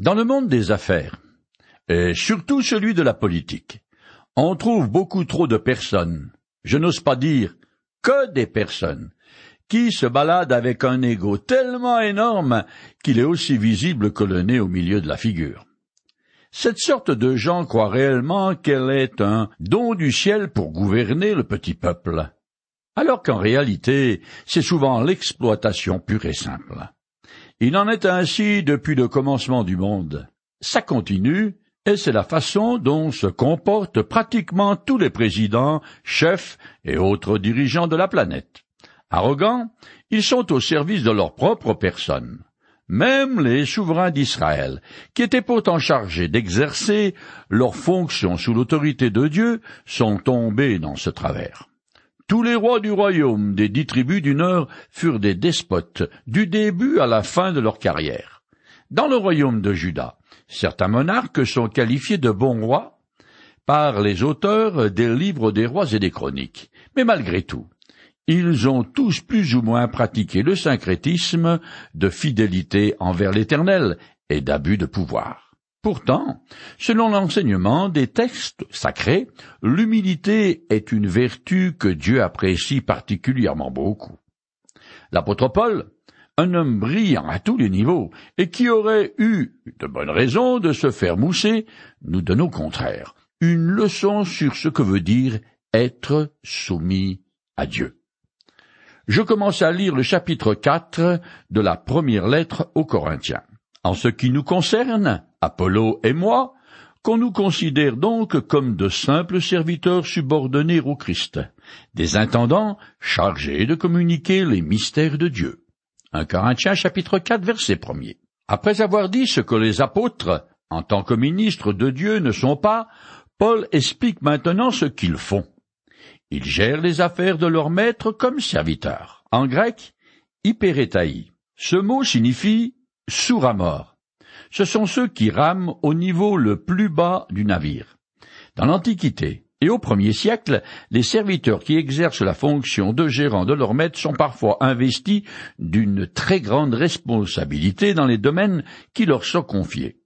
Dans le monde des affaires, et surtout celui de la politique, on trouve beaucoup trop de personnes, je n'ose pas dire que des personnes, qui se baladent avec un ego tellement énorme qu'il est aussi visible que le nez au milieu de la figure. Cette sorte de gens croient réellement qu'elle est un don du ciel pour gouverner le petit peuple, alors qu'en réalité c'est souvent l'exploitation pure et simple. Il en est ainsi depuis le commencement du monde. Ça continue, et c'est la façon dont se comportent pratiquement tous les présidents, chefs et autres dirigeants de la planète. Arrogants, ils sont au service de leur propre personne. Même les souverains d'Israël, qui étaient pourtant chargés d'exercer leurs fonctions sous l'autorité de Dieu, sont tombés dans ce travers. Tous les rois du royaume des dix tribus du Nord furent des despotes du début à la fin de leur carrière. Dans le royaume de Juda, certains monarques sont qualifiés de bons rois par les auteurs des livres des rois et des chroniques. Mais malgré tout, ils ont tous plus ou moins pratiqué le syncrétisme de fidélité envers l'Éternel et d'abus de pouvoir. Pourtant, selon l'enseignement des textes sacrés, l'humilité est une vertu que Dieu apprécie particulièrement beaucoup. L'apôtre Paul, un homme brillant à tous les niveaux, et qui aurait eu de bonnes raisons de se faire mousser, nous donne au contraire une leçon sur ce que veut dire être soumis à Dieu. Je commence à lire le chapitre 4 de la première lettre aux Corinthiens. En ce qui nous concerne, Apollo et moi, qu'on nous considère donc comme de simples serviteurs subordonnés au Christ, des intendants chargés de communiquer les mystères de Dieu. 1 Corinthiens chapitre 4 verset 1 Après avoir dit ce que les apôtres, en tant que ministres de Dieu, ne sont pas, Paul explique maintenant ce qu'ils font. Ils gèrent les affaires de leur maître comme serviteurs. En grec, hyperétaï. Ce mot signifie sourd à mort. Ce sont ceux qui rament au niveau le plus bas du navire. Dans l'Antiquité et au premier siècle, les serviteurs qui exercent la fonction de gérant de leur maître sont parfois investis d'une très grande responsabilité dans les domaines qui leur sont confiés.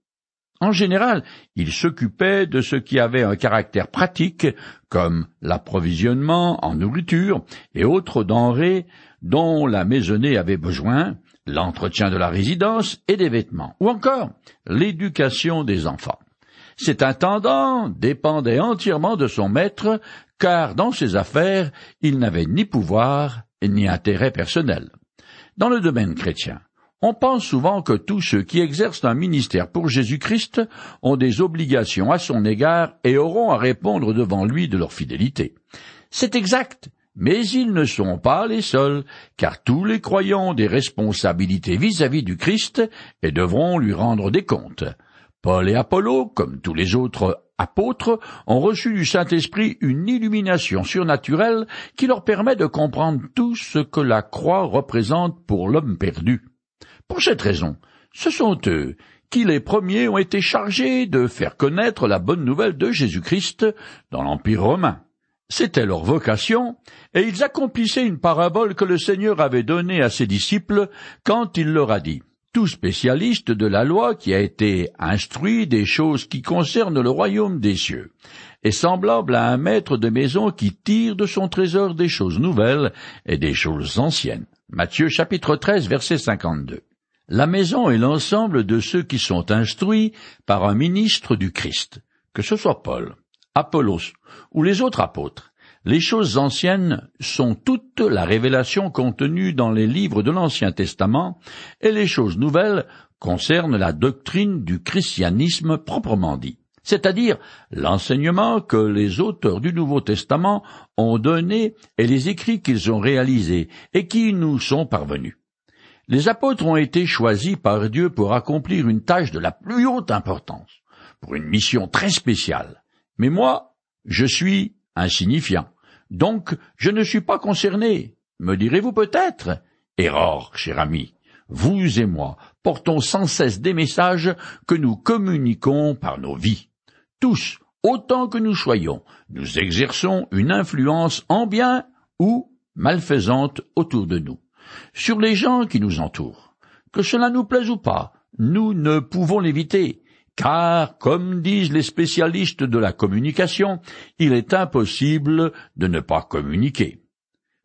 En général, ils s'occupaient de ce qui avait un caractère pratique, comme l'approvisionnement en nourriture et autres denrées dont la maisonnée avait besoin, l'entretien de la résidence et des vêtements, ou encore l'éducation des enfants. Cet intendant dépendait entièrement de son maître, car dans ses affaires il n'avait ni pouvoir ni intérêt personnel. Dans le domaine chrétien, on pense souvent que tous ceux qui exercent un ministère pour Jésus-Christ ont des obligations à son égard et auront à répondre devant lui de leur fidélité. C'est exact, mais ils ne sont pas les seuls, car tous les croyants ont des responsabilités vis-à-vis du Christ et devront lui rendre des comptes. Paul et Apollo, comme tous les autres apôtres, ont reçu du Saint-Esprit une illumination surnaturelle qui leur permet de comprendre tout ce que la croix représente pour l'homme perdu. Pour cette raison, ce sont eux qui les premiers ont été chargés de faire connaître la bonne nouvelle de Jésus-Christ dans l'Empire romain. C'était leur vocation, et ils accomplissaient une parabole que le Seigneur avait donnée à ses disciples quand il leur a dit Tout spécialiste de la loi qui a été instruit des choses qui concernent le royaume des cieux est semblable à un maître de maison qui tire de son trésor des choses nouvelles et des choses anciennes. Matthieu chapitre 13 verset 52. La maison est l'ensemble de ceux qui sont instruits par un ministre du Christ, que ce soit Paul, Apollos ou les autres apôtres. Les choses anciennes sont toute la révélation contenue dans les livres de l'Ancien Testament, et les choses nouvelles concernent la doctrine du christianisme proprement dit, c'est-à-dire l'enseignement que les auteurs du Nouveau Testament ont donné et les écrits qu'ils ont réalisés et qui nous sont parvenus. Les apôtres ont été choisis par Dieu pour accomplir une tâche de la plus haute importance, pour une mission très spéciale. Mais moi, je suis insignifiant. Donc, je ne suis pas concerné. Me direz-vous peut-être? Erreur, cher ami. Vous et moi portons sans cesse des messages que nous communiquons par nos vies. Tous, autant que nous soyons, nous exerçons une influence en bien ou malfaisante autour de nous, sur les gens qui nous entourent. Que cela nous plaise ou pas, nous ne pouvons l'éviter, car, comme disent les spécialistes de la communication, il est impossible de ne pas communiquer.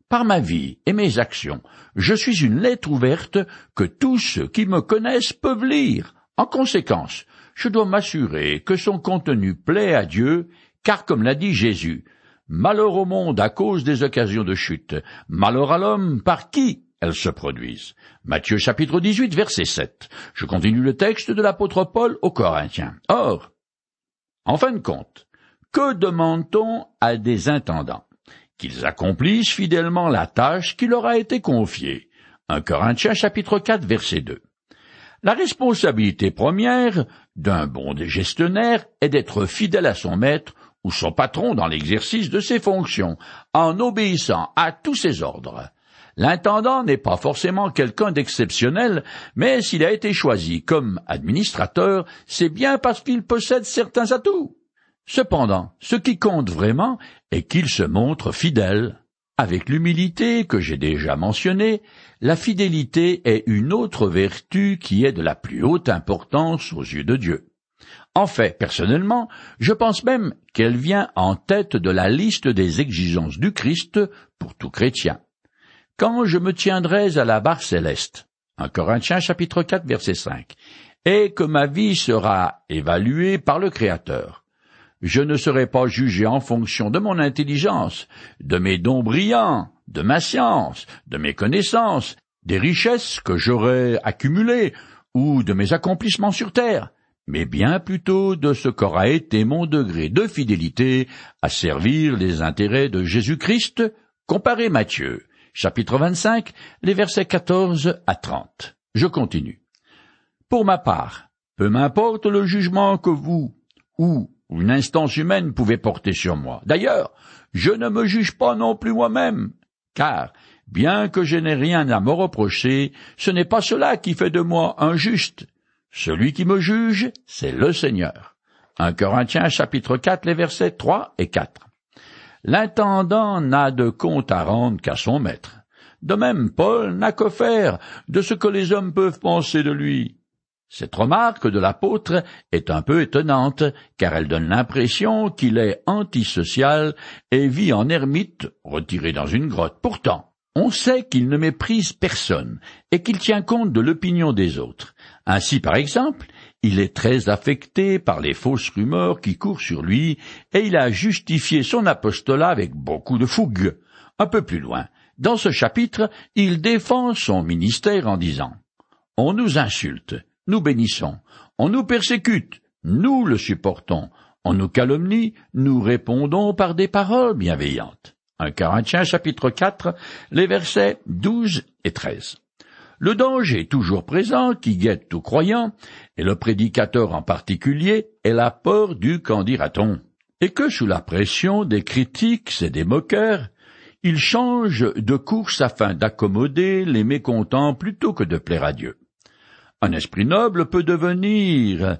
Par ma vie et mes actions, je suis une lettre ouverte que tous ceux qui me connaissent peuvent lire. En conséquence, je dois m'assurer que son contenu plaît à Dieu, car comme l'a dit Jésus, malheur au monde à cause des occasions de chute, malheur à l'homme par qui elles se produisent. Matthieu chapitre 18 verset 7. Je continue le texte de l'apôtre Paul aux Corinthiens. Or, en fin de compte, que demande-t-on à des intendants? Qu'ils accomplissent fidèlement la tâche qui leur a été confiée. 1 Corinthiens chapitre 4 verset 2. La responsabilité première d'un bon gestionnaire est d'être fidèle à son maître ou son patron dans l'exercice de ses fonctions, en obéissant à tous ses ordres. L'intendant n'est pas forcément quelqu'un d'exceptionnel, mais s'il a été choisi comme administrateur, c'est bien parce qu'il possède certains atouts. Cependant, ce qui compte vraiment est qu'il se montre fidèle. Avec l'humilité que j'ai déjà mentionnée, la fidélité est une autre vertu qui est de la plus haute importance aux yeux de Dieu. En fait, personnellement, je pense même qu'elle vient en tête de la liste des exigences du Christ pour tout chrétien quand je me tiendrais à la barre céleste. 1 Corinthiens chapitre 4 verset 5. Et que ma vie sera évaluée par le Créateur. Je ne serai pas jugé en fonction de mon intelligence, de mes dons brillants, de ma science, de mes connaissances, des richesses que j'aurais accumulées, ou de mes accomplissements sur terre, mais bien plutôt de ce qu'aura été mon degré de fidélité à servir les intérêts de Jésus-Christ, comparé Matthieu, chapitre 25, les versets 14 à 30. Je continue. Pour ma part, peu m'importe le jugement que vous ou une instance humaine pouvez porter sur moi. D'ailleurs, je ne me juge pas non plus moi-même, car, bien que je n'ai rien à me reprocher, ce n'est pas cela qui fait de moi un juste. Celui qui me juge, c'est le Seigneur. 1 Corinthiens chapitre 4, les versets 3 et 4 l'intendant n'a de compte à rendre qu'à son maître. De même, Paul n'a que faire de ce que les hommes peuvent penser de lui. Cette remarque de l'apôtre est un peu étonnante, car elle donne l'impression qu'il est antisocial et vit en ermite, retiré dans une grotte. Pourtant, on sait qu'il ne méprise personne et qu'il tient compte de l'opinion des autres. Ainsi, par exemple, il est très affecté par les fausses rumeurs qui courent sur lui, et il a justifié son apostolat avec beaucoup de fougue. Un peu plus loin, dans ce chapitre, il défend son ministère en disant On nous insulte, nous bénissons, on nous persécute, nous le supportons, on nous calomnie, nous répondons par des paroles bienveillantes. 1 Corinthiens chapitre 4, les versets 12 et 13. Le danger toujours présent qui guette tout croyant, et le prédicateur en particulier, est la peur du qu'en dira-t-on, et que sous la pression des critiques et des moqueurs, il change de course afin d'accommoder les mécontents plutôt que de plaire à Dieu. Un esprit noble peut devenir,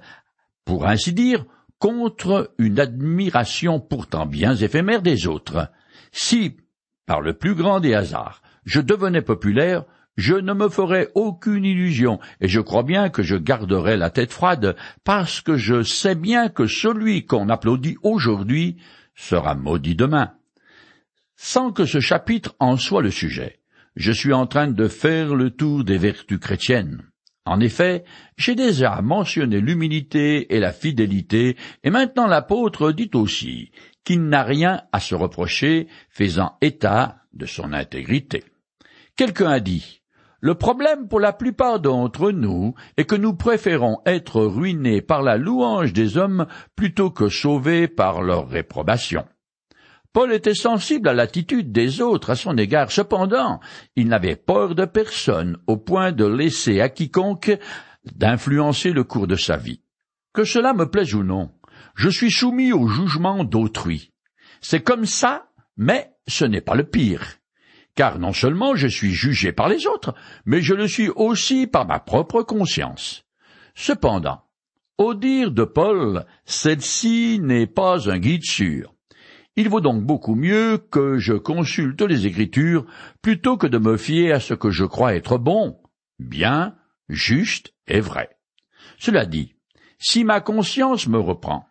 pour ainsi dire, contre une admiration pourtant bien éphémère des autres. Si, par le plus grand des hasards, je devenais populaire, je ne me ferai aucune illusion, et je crois bien que je garderai la tête froide, parce que je sais bien que celui qu'on applaudit aujourd'hui sera maudit demain. Sans que ce chapitre en soit le sujet, je suis en train de faire le tour des vertus chrétiennes. En effet, j'ai déjà mentionné l'humilité et la fidélité, et maintenant l'apôtre dit aussi qu'il n'a rien à se reprocher, faisant état de son intégrité. Quelqu'un a dit le problème pour la plupart d'entre nous est que nous préférons être ruinés par la louange des hommes plutôt que sauvés par leur réprobation. Paul était sensible à l'attitude des autres à son égard, cependant, il n'avait peur de personne au point de laisser à quiconque d'influencer le cours de sa vie. Que cela me plaise ou non, je suis soumis au jugement d'autrui. C'est comme ça, mais ce n'est pas le pire car non seulement je suis jugé par les autres, mais je le suis aussi par ma propre conscience. Cependant, au dire de Paul, celle-ci n'est pas un guide sûr. Il vaut donc beaucoup mieux que je consulte les Écritures plutôt que de me fier à ce que je crois être bon, bien, juste et vrai. Cela dit, si ma conscience me reprend,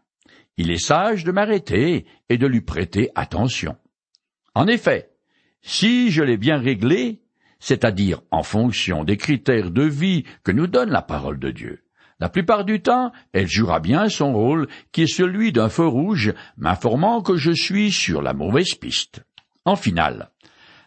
il est sage de m'arrêter et de lui prêter attention. En effet, si je l'ai bien réglé, c'est-à-dire en fonction des critères de vie que nous donne la parole de Dieu, la plupart du temps, elle jouera bien son rôle, qui est celui d'un feu rouge, m'informant que je suis sur la mauvaise piste. En finale,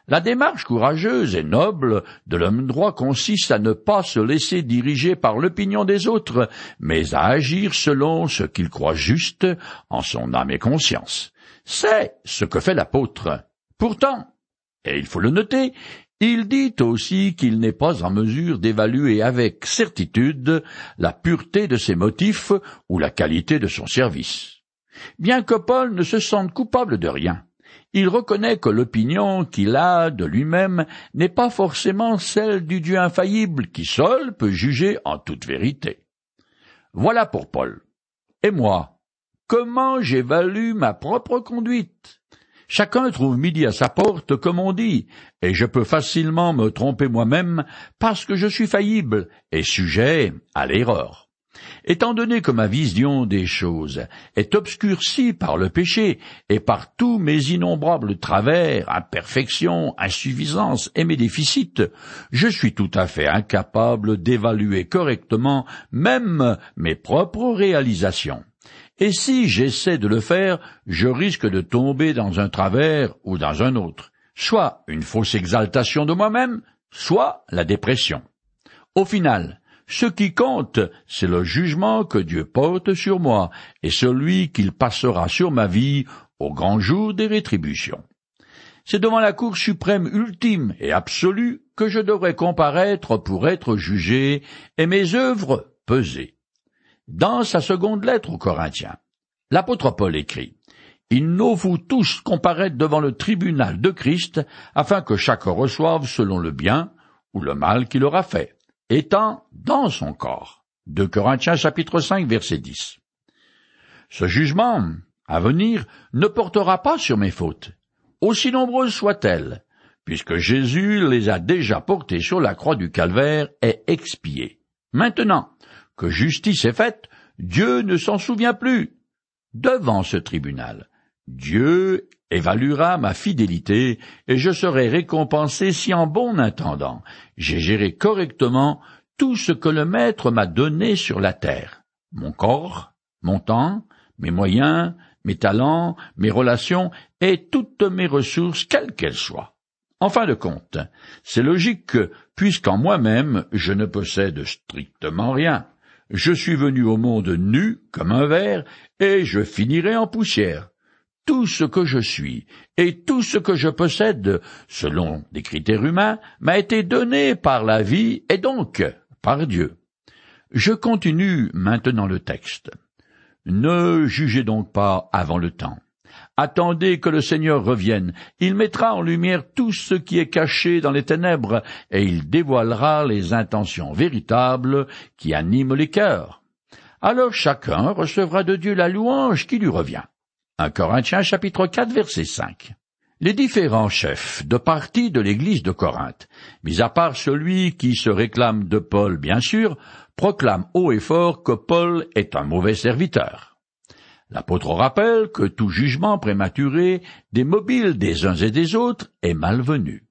la démarche courageuse et noble de l'homme droit consiste à ne pas se laisser diriger par l'opinion des autres, mais à agir selon ce qu'il croit juste en son âme et conscience. C'est ce que fait l'apôtre. Pourtant, et il faut le noter, il dit aussi qu'il n'est pas en mesure d'évaluer avec certitude la pureté de ses motifs ou la qualité de son service. Bien que Paul ne se sente coupable de rien, il reconnaît que l'opinion qu'il a de lui-même n'est pas forcément celle du Dieu infaillible qui seul peut juger en toute vérité. Voilà pour Paul. Et moi, comment j'évalue ma propre conduite? Chacun trouve midi à sa porte, comme on dit, et je peux facilement me tromper moi-même parce que je suis faillible et sujet à l'erreur. Étant donné que ma vision des choses est obscurcie par le péché et par tous mes innombrables travers, imperfections, insuffisances et mes déficits, je suis tout à fait incapable d'évaluer correctement même mes propres réalisations. Et si j'essaie de le faire, je risque de tomber dans un travers ou dans un autre, soit une fausse exaltation de moi-même, soit la dépression. Au final, ce qui compte, c'est le jugement que Dieu porte sur moi et celui qu'il passera sur ma vie au grand jour des rétributions. C'est devant la Cour suprême ultime et absolue que je devrais comparaître pour être jugé et mes œuvres pesées. Dans sa seconde lettre aux Corinthiens, l'apôtre Paul écrit Il nous faut tous comparaître devant le tribunal de Christ, afin que chacun reçoive selon le bien ou le mal qu'il aura fait, étant dans son corps. De Corinthiens chapitre 5 verset 10. Ce jugement, à venir, ne portera pas sur mes fautes, aussi nombreuses soient-elles, puisque Jésus les a déjà portées sur la croix du calvaire et expiées. Maintenant, que justice est faite, Dieu ne s'en souvient plus. Devant ce tribunal, Dieu évaluera ma fidélité et je serai récompensé si en bon intendant j'ai géré correctement tout ce que le Maître m'a donné sur la terre, mon corps, mon temps, mes moyens, mes talents, mes relations et toutes mes ressources, quelles qu'elles soient. En fin de compte, c'est logique que, puisqu'en moi-même je ne possède strictement rien, je suis venu au monde nu comme un verre, et je finirai en poussière. Tout ce que je suis et tout ce que je possède, selon des critères humains, m'a été donné par la vie et donc par Dieu. Je continue maintenant le texte. Ne jugez donc pas avant le temps. Attendez que le Seigneur revienne. Il mettra en lumière tout ce qui est caché dans les ténèbres, et il dévoilera les intentions véritables qui animent les cœurs. Alors chacun recevra de Dieu la louange qui lui revient. 1 Corinthiens chapitre 4 verset 5. Les différents chefs de parti de l'église de Corinthe, mis à part celui qui se réclame de Paul bien sûr, proclament haut et fort que Paul est un mauvais serviteur. L'apôtre rappelle que tout jugement prématuré des mobiles des uns et des autres est malvenu.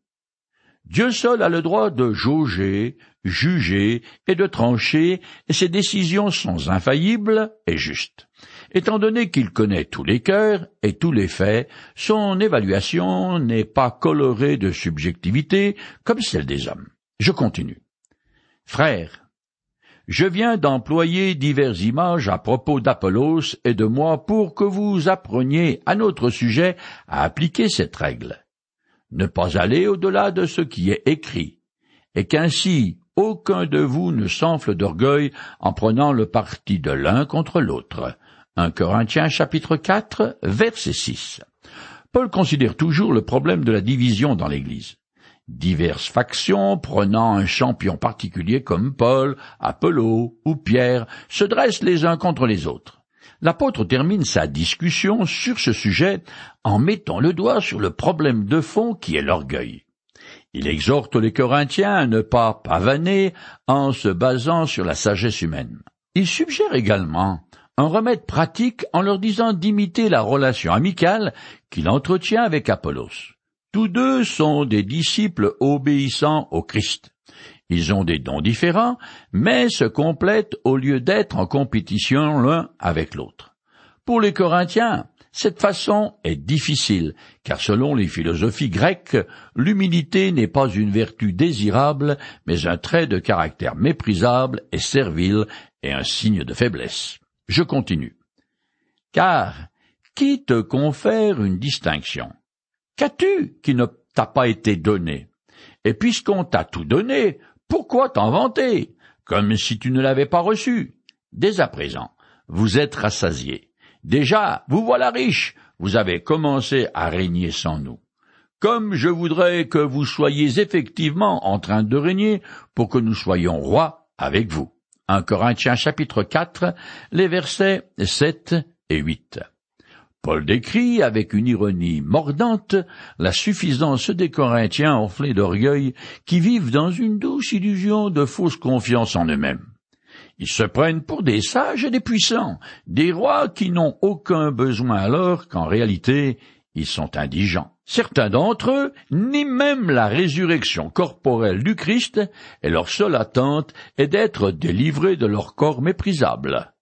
Dieu seul a le droit de jauger, juger et de trancher, et ses décisions sont infaillibles et justes. Étant donné qu'il connaît tous les cœurs et tous les faits, son évaluation n'est pas colorée de subjectivité comme celle des hommes. Je continue. Frères, je viens d'employer diverses images à propos d'Apollos et de moi pour que vous appreniez à notre sujet à appliquer cette règle. Ne pas aller au-delà de ce qui est écrit, et qu'ainsi aucun de vous ne s'enfle d'orgueil en prenant le parti de l'un contre l'autre. 1 Corinthiens chapitre 4 verset 6. Paul considère toujours le problème de la division dans l'Église diverses factions prenant un champion particulier comme Paul, Apollo ou Pierre se dressent les uns contre les autres. L'apôtre termine sa discussion sur ce sujet en mettant le doigt sur le problème de fond qui est l'orgueil. Il exhorte les Corinthiens à ne pas pavaner en se basant sur la sagesse humaine. Il suggère également un remède pratique en leur disant d'imiter la relation amicale qu'il entretient avec Apollos. Tous deux sont des disciples obéissants au Christ. Ils ont des dons différents, mais se complètent au lieu d'être en compétition l'un avec l'autre. Pour les Corinthiens, cette façon est difficile, car selon les philosophies grecques, l'humilité n'est pas une vertu désirable, mais un trait de caractère méprisable et servile et un signe de faiblesse. Je continue. Car qui te confère une distinction? Qu'as-tu qui ne t'a pas été donné? Et puisqu'on t'a tout donné, pourquoi t'en vanter? Comme si tu ne l'avais pas reçu? Dès à présent, vous êtes rassasiés. Déjà, vous voilà riches, vous avez commencé à régner sans nous. Comme je voudrais que vous soyez effectivement en train de régner pour que nous soyons rois avec vous. 1 Corinthiens chapitre 4, les versets 7 et 8. Paul décrit avec une ironie mordante la suffisance des Corinthiens enflés d'orgueil qui vivent dans une douce illusion de fausse confiance en eux-mêmes. Ils se prennent pour des sages et des puissants, des rois qui n'ont aucun besoin alors qu'en réalité ils sont indigents. Certains d'entre eux, ni même la résurrection corporelle du Christ, et leur seule attente est d'être délivrés de leur corps méprisable.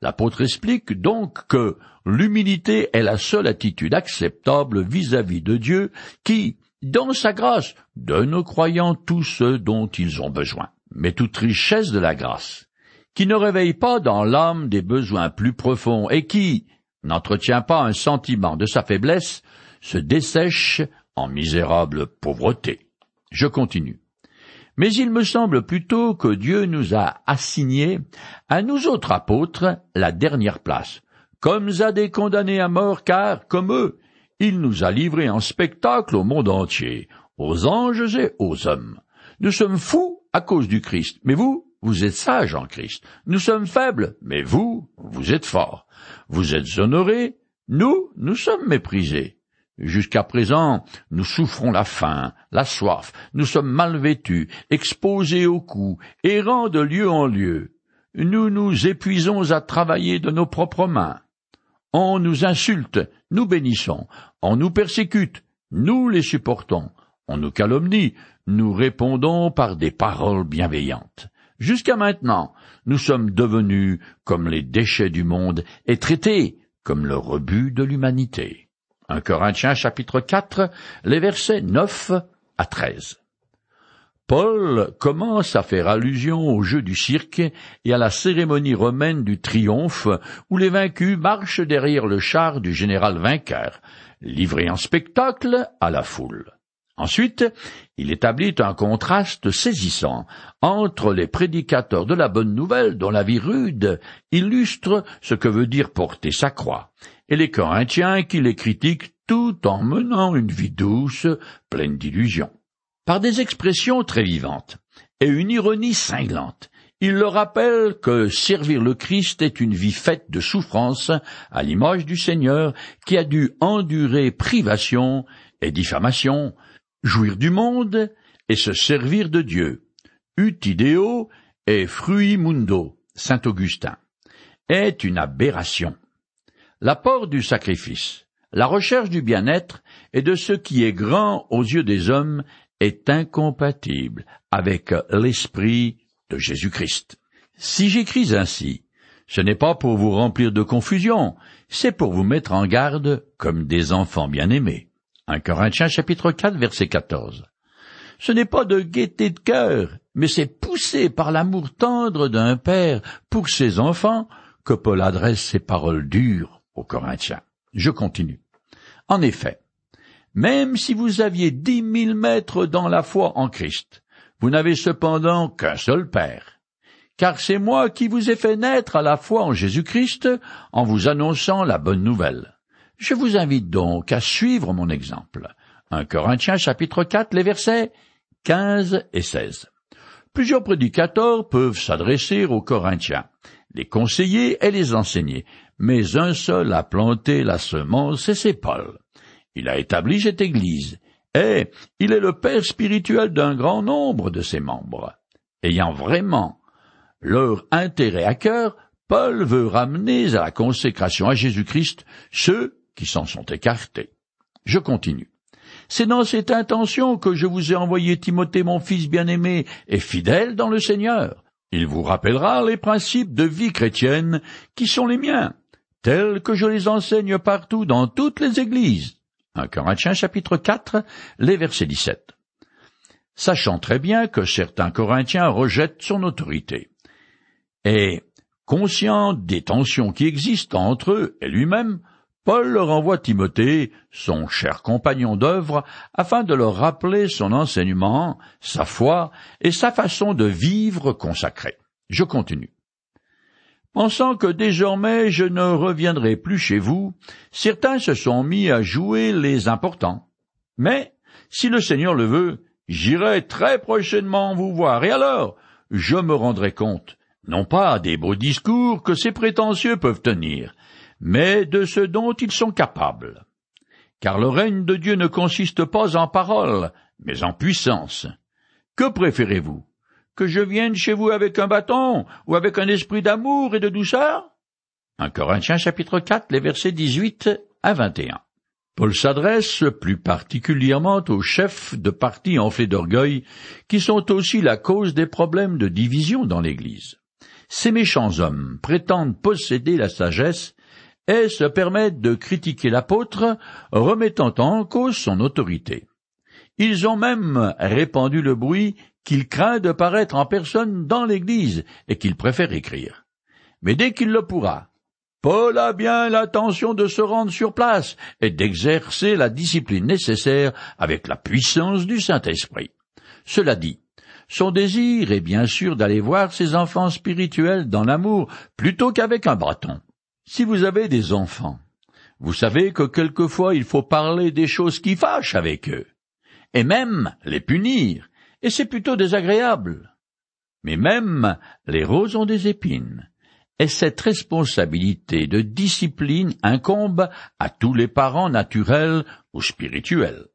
L'apôtre explique donc que l'humilité est la seule attitude acceptable vis-à-vis -vis de Dieu qui, dans sa grâce, donne aux croyants tout ce dont ils ont besoin. Mais toute richesse de la grâce, qui ne réveille pas dans l'âme des besoins plus profonds et qui n'entretient pas un sentiment de sa faiblesse, se dessèche en misérable pauvreté. Je continue. Mais il me semble plutôt que Dieu nous a assigné, à nous autres apôtres, la dernière place, comme à des condamnés à mort, car, comme eux, il nous a livrés en spectacle au monde entier, aux anges et aux hommes. Nous sommes fous à cause du Christ, mais vous, vous êtes sages en Christ. Nous sommes faibles, mais vous, vous êtes forts. Vous êtes honorés, nous, nous sommes méprisés. Jusqu'à présent, nous souffrons la faim, la soif, nous sommes mal vêtus, exposés aux coups, errants de lieu en lieu. Nous nous épuisons à travailler de nos propres mains. On nous insulte, nous bénissons. On nous persécute, nous les supportons. On nous calomnie, nous répondons par des paroles bienveillantes. Jusqu'à maintenant, nous sommes devenus comme les déchets du monde et traités comme le rebut de l'humanité. 1 Corinthiens chapitre 4, les versets 9 à 13. Paul commence à faire allusion au jeu du cirque et à la cérémonie romaine du triomphe où les vaincus marchent derrière le char du général vainqueur, livré en spectacle à la foule. Ensuite, il établit un contraste saisissant entre les prédicateurs de la bonne nouvelle dont la vie rude illustre ce que veut dire porter sa croix, et les Corinthiens qui les critiquent tout en menant une vie douce, pleine d'illusions. Par des expressions très vivantes et une ironie cinglante, il leur rappelle que servir le Christ est une vie faite de souffrances, à l'image du Seigneur qui a dû endurer privation et diffamation, jouir du monde et se servir de Dieu. Ut ideo et frui mundo, saint Augustin, est une aberration. L'apport du sacrifice, la recherche du bien-être et de ce qui est grand aux yeux des hommes est incompatible avec l'esprit de Jésus-Christ. Si j'écris ainsi, ce n'est pas pour vous remplir de confusion, c'est pour vous mettre en garde comme des enfants bien-aimés. 1 Corinthiens chapitre 4 verset 14. Ce n'est pas de gaieté de cœur, mais c'est poussé par l'amour tendre d'un père pour ses enfants que Paul adresse ces paroles dures Corinthiens. Je continue. En effet, même si vous aviez dix mille mètres dans la foi en Christ, vous n'avez cependant qu'un seul Père. Car c'est moi qui vous ai fait naître à la foi en Jésus-Christ en vous annonçant la bonne nouvelle. Je vous invite donc à suivre mon exemple. 1 Corinthiens chapitre 4, les versets 15 et 16. Plusieurs prédicateurs peuvent s'adresser aux Corinthiens, les conseiller et les enseigner, mais un seul a planté la semence et c'est Paul. Il a établi cette Église, et il est le père spirituel d'un grand nombre de ses membres. Ayant vraiment leur intérêt à cœur, Paul veut ramener à la consécration à Jésus-Christ ceux qui s'en sont écartés. Je continue. C'est dans cette intention que je vous ai envoyé Timothée, mon fils bien-aimé et fidèle dans le Seigneur. Il vous rappellera les principes de vie chrétienne qui sont les miens, tels que je les enseigne partout dans toutes les églises. 1 Corinthiens chapitre 4, les versets 17. Sachant très bien que certains Corinthiens rejettent son autorité. Et, conscient des tensions qui existent entre eux et lui-même, Paul leur envoie Timothée, son cher compagnon d'œuvre, afin de leur rappeler son enseignement, sa foi et sa façon de vivre consacrée. Je continue. Pensant que désormais je ne reviendrai plus chez vous, certains se sont mis à jouer les importants. Mais, si le Seigneur le veut, j'irai très prochainement vous voir, et alors je me rendrai compte, non pas des beaux discours que ces prétentieux peuvent tenir, mais de ce dont ils sont capables. Car le règne de Dieu ne consiste pas en paroles, mais en puissance. Que préférez-vous? Que je vienne chez vous avec un bâton ou avec un esprit d'amour et de douceur? 1 Corinthiens chapitre 4, les versets 18 à 21. Paul s'adresse plus particulièrement aux chefs de partis enflés d'orgueil, qui sont aussi la cause des problèmes de division dans l'Église. Ces méchants hommes prétendent posséder la sagesse et se permettent de critiquer l'apôtre, remettant en cause son autorité. Ils ont même répandu le bruit qu'il craint de paraître en personne dans l'Église et qu'il préfère écrire. Mais dès qu'il le pourra, Paul a bien l'intention de se rendre sur place et d'exercer la discipline nécessaire avec la puissance du Saint-Esprit. Cela dit, son désir est bien sûr d'aller voir ses enfants spirituels dans l'amour plutôt qu'avec un bâton. Si vous avez des enfants, vous savez que quelquefois il faut parler des choses qui fâchent avec eux, et même les punir, et c'est plutôt désagréable. Mais même les roses ont des épines, et cette responsabilité de discipline incombe à tous les parents naturels ou spirituels.